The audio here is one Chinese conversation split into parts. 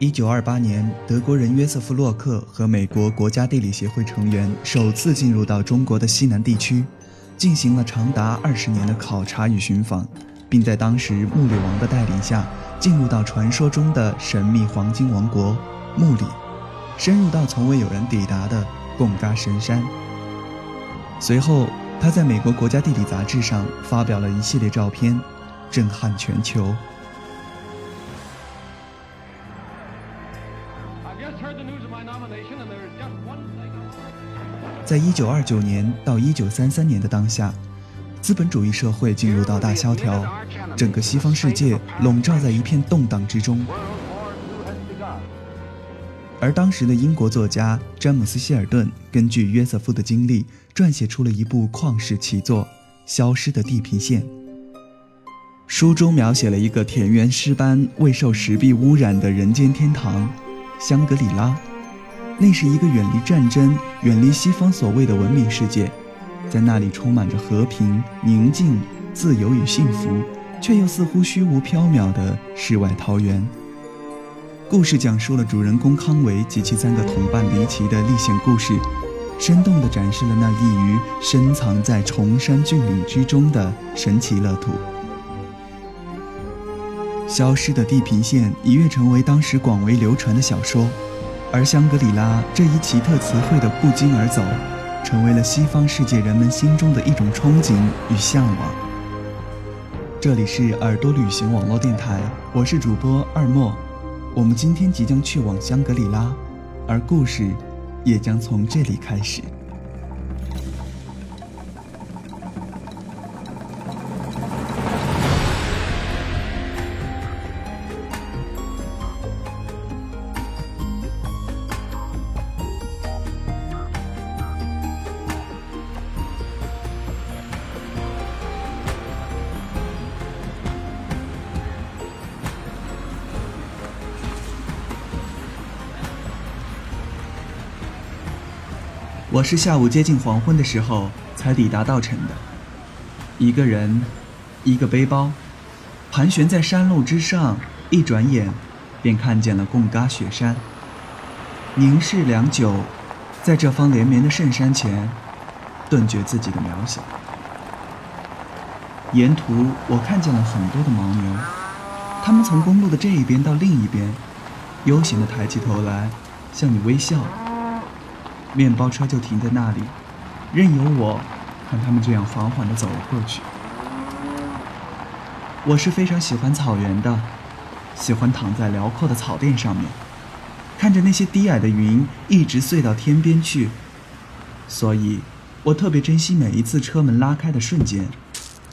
一九二八年，德国人约瑟夫·洛克和美国国家地理协会成员首次进入到中国的西南地区，进行了长达二十年的考察与寻访，并在当时穆里王的带领下，进入到传说中的神秘黄金王国——穆里，深入到从未有人抵达的贡嘎神山。随后，他在美国国家地理杂志上发表了一系列照片，震撼全球。在一九二九年到一九三三年的当下，资本主义社会进入到大萧条，整个西方世界笼罩在一片动荡之中。而当时的英国作家詹姆斯·希尔顿根据约瑟夫的经历，撰写出了一部旷世奇作《消失的地平线》。书中描写了一个田园诗般、未受石壁污染的人间天堂——香格里拉。那是一个远离战争、远离西方所谓的文明世界，在那里充满着和平、宁静、自由与幸福，却又似乎虚无缥缈的世外桃源。故事讲述了主人公康维及其三个同伴离奇的历险故事，生动地展示了那异于深藏在崇山峻岭之中的神奇乐土。消失的地平线一跃成为当时广为流传的小说。而香格里拉这一奇特词汇的不胫而走，成为了西方世界人们心中的一种憧憬与向往。这里是耳朵旅行网络电台，我是主播二莫，我们今天即将去往香格里拉，而故事也将从这里开始。我是下午接近黄昏的时候才抵达稻城的。一个人，一个背包，盘旋在山路之上，一转眼，便看见了贡嘎雪山。凝视良久，在这方连绵的圣山前，顿觉自己的渺小。沿途我看见了很多的牦牛，它们从公路的这一边到另一边，悠闲地抬起头来，向你微笑。面包车就停在那里，任由我看他们这样缓缓地走了过去。我是非常喜欢草原的，喜欢躺在辽阔的草甸上面，看着那些低矮的云一直碎到天边去，所以，我特别珍惜每一次车门拉开的瞬间。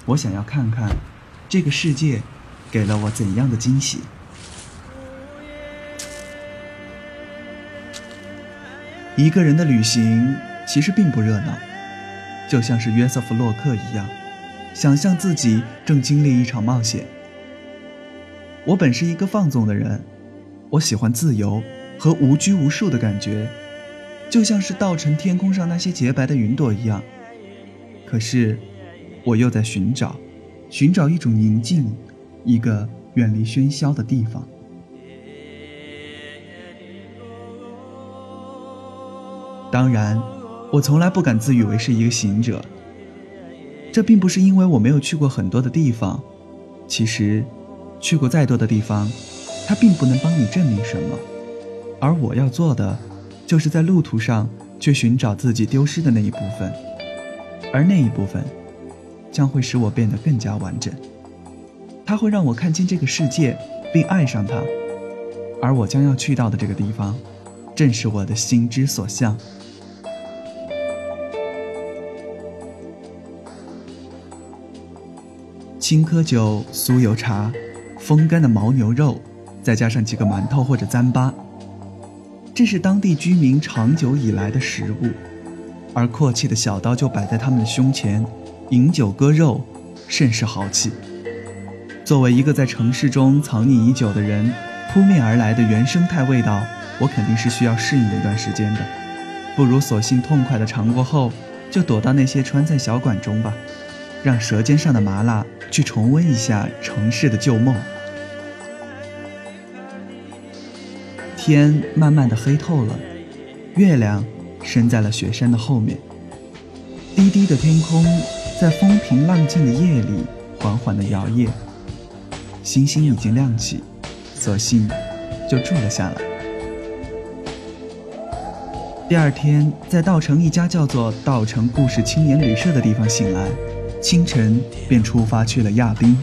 我想要看看，这个世界给了我怎样的惊喜。一个人的旅行其实并不热闹，就像是约瑟夫·洛克一样，想象自己正经历一场冒险。我本是一个放纵的人，我喜欢自由和无拘无束的感觉，就像是稻城天空上那些洁白的云朵一样。可是，我又在寻找，寻找一种宁静，一个远离喧嚣的地方。当然，我从来不敢自诩为是一个行者。这并不是因为我没有去过很多的地方，其实，去过再多的地方，它并不能帮你证明什么。而我要做的，就是在路途上去寻找自己丢失的那一部分，而那一部分，将会使我变得更加完整。它会让我看清这个世界，并爱上它。而我将要去到的这个地方，正是我的心之所向。青稞酒、酥油茶、风干的牦牛肉，再加上几个馒头或者糌粑，这是当地居民长久以来的食物。而阔气的小刀就摆在他们的胸前，饮酒割肉，甚是豪气。作为一个在城市中藏匿已久的人，扑面而来的原生态味道，我肯定是需要适应一段时间的。不如索性痛快的尝过后，就躲到那些川菜小馆中吧。让舌尖上的麻辣去重温一下城市的旧梦。天慢慢的黑透了，月亮升在了雪山的后面。低低的天空在风平浪静的夜里缓缓的摇曳，星星已经亮起，索性就住了下来。第二天，在稻城一家叫做“稻城故事青年旅社”的地方醒来，清晨便出发去了亚丁。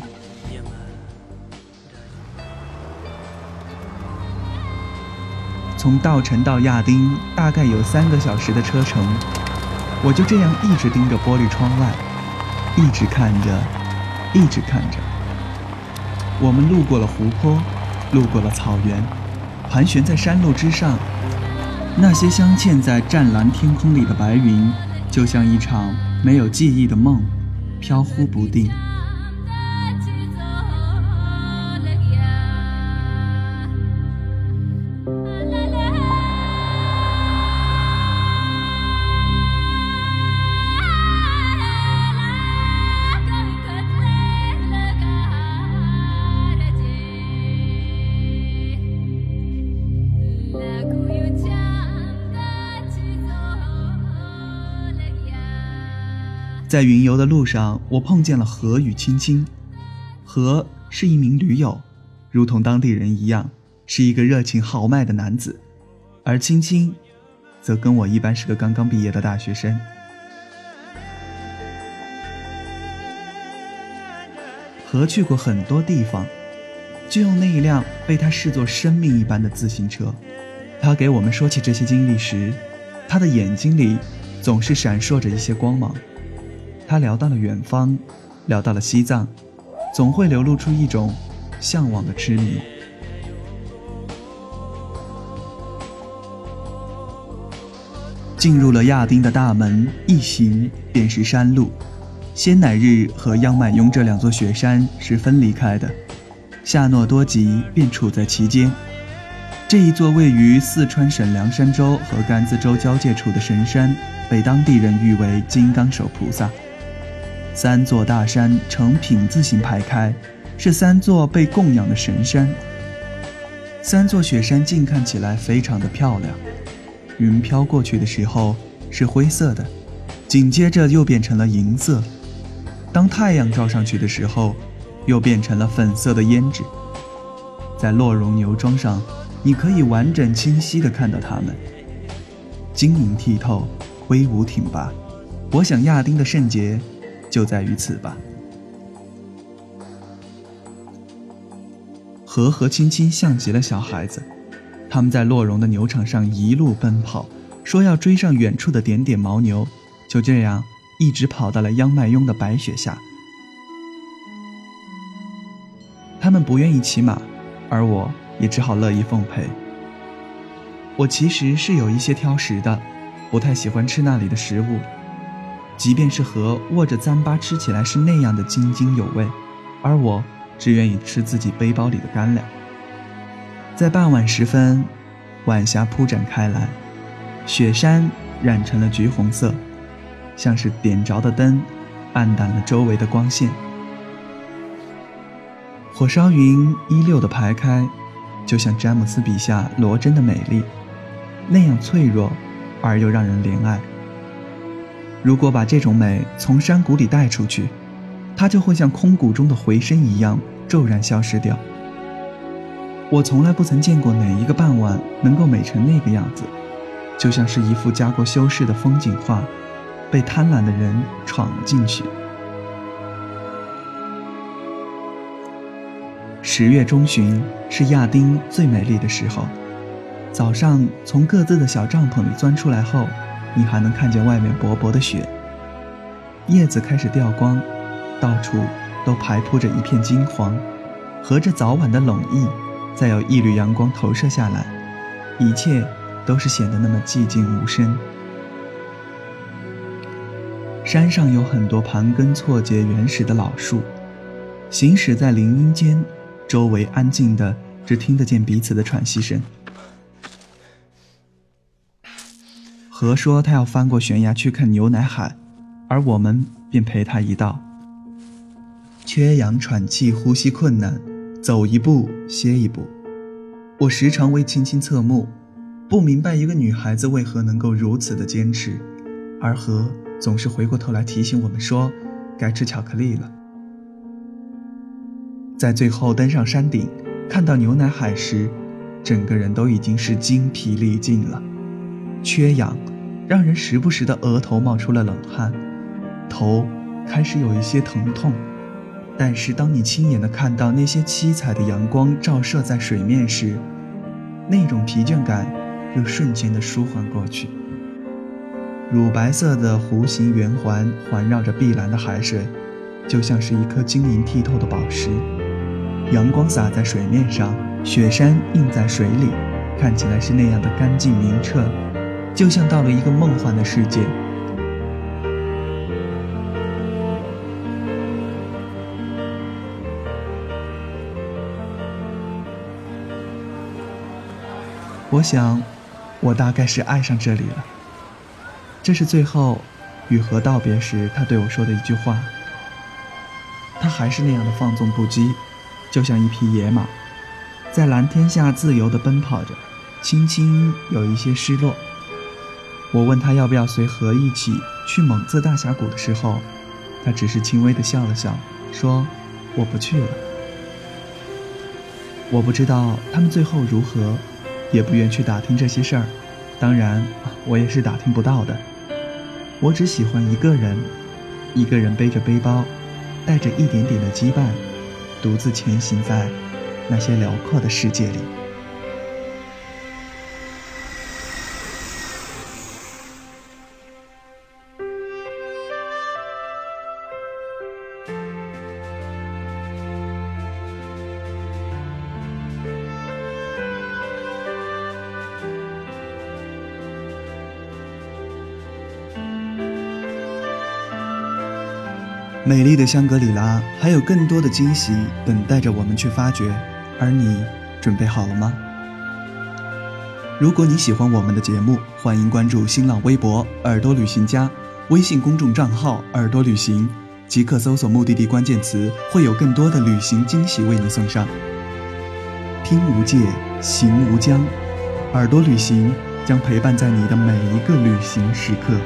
从稻城到亚丁大概有三个小时的车程，我就这样一直盯着玻璃窗外，一直看着，一直看着。我们路过了湖泊，路过了草原，盘旋在山路之上，那些镶嵌在湛蓝天空里的白云，就像一场没有记忆的梦，飘忽不定。在云游的路上，我碰见了何与青青。何是一名驴友，如同当地人一样，是一个热情豪迈的男子；而青青，则跟我一般是个刚刚毕业的大学生。何去过很多地方，就用那一辆被他视作生命一般的自行车。他给我们说起这些经历时，他的眼睛里总是闪烁着一些光芒。他聊到了远方，聊到了西藏，总会流露出一种向往的痴迷。进入了亚丁的大门，一行便是山路。仙乃日和央迈雍这两座雪山是分离开的，夏诺多吉便处在其间。这一座位于四川省凉山州和甘孜州交界处的神山，被当地人誉为“金刚手菩萨”。三座大山呈品字形排开，是三座被供养的神山。三座雪山近看起来非常的漂亮，云飘过去的时候是灰色的，紧接着又变成了银色，当太阳照上去的时候，又变成了粉色的胭脂。在洛绒牛庄上，你可以完整清晰地看到它们，晶莹剔透，威武挺拔。我想亚丁的圣洁。就在于此吧。和和青青像极了小孩子，他们在洛绒的牛场上一路奔跑，说要追上远处的点点牦牛，就这样一直跑到了央麦雍的白雪下。他们不愿意骑马，而我也只好乐意奉陪。我其实是有一些挑食的，不太喜欢吃那里的食物。即便是和握着糌粑吃起来是那样的津津有味，而我只愿意吃自己背包里的干粮。在傍晚时分，晚霞铺展开来，雪山染成了橘红色，像是点着的灯，暗淡了周围的光线。火烧云一溜的排开，就像詹姆斯笔下罗真的美丽，那样脆弱而又让人怜爱。如果把这种美从山谷里带出去，它就会像空谷中的回声一样骤然消失掉。我从来不曾见过哪一个傍晚能够美成那个样子，就像是一幅加过修饰的风景画，被贪婪的人闯了进去。十月中旬是亚丁最美丽的时候，早上从各自的小帐篷里钻出来后。你还能看见外面薄薄的雪，叶子开始掉光，到处都排铺着一片金黄，和着早晚的冷意，再有一缕阳光投射下来，一切都是显得那么寂静无声。山上有很多盘根错节、原始的老树，行驶在林荫间，周围安静的，只听得见彼此的喘息声。何说他要翻过悬崖去看牛奶海，而我们便陪他一道。缺氧、喘气、呼吸困难，走一步歇一步。我时常为青青侧目，不明白一个女孩子为何能够如此的坚持，而河总是回过头来提醒我们说，该吃巧克力了。在最后登上山顶，看到牛奶海时，整个人都已经是精疲力尽了，缺氧让人时不时的额头冒出了冷汗，头开始有一些疼痛。但是当你亲眼的看到那些七彩的阳光照射在水面时，那种疲倦感又瞬间的舒缓过去。乳白色的弧形圆环环绕着碧蓝的海水，就像是一颗晶莹剔透的宝石。阳光洒在水面上，雪山映在水里，看起来是那样的干净明澈，就像到了一个梦幻的世界。我想，我大概是爱上这里了。这是最后与和道别时他对我说的一句话。他还是那样的放纵不羁，就像一匹野马，在蓝天下自由地奔跑着，轻轻有一些失落。我问他要不要随和一起去蒙自大峡谷的时候，他只是轻微地笑了笑，说：“我不去了。”我不知道他们最后如何。也不愿去打听这些事儿，当然，我也是打听不到的。我只喜欢一个人，一个人背着背包，带着一点点的羁绊，独自前行在那些辽阔的世界里。美丽的香格里拉还有更多的惊喜等待着我们去发掘，而你准备好了吗？如果你喜欢我们的节目，欢迎关注新浪微博“耳朵旅行家”，微信公众账号“耳朵旅行”，即刻搜索目的地关键词，会有更多的旅行惊喜为你送上。听无界，行无疆，耳朵旅行将陪伴在你的每一个旅行时刻。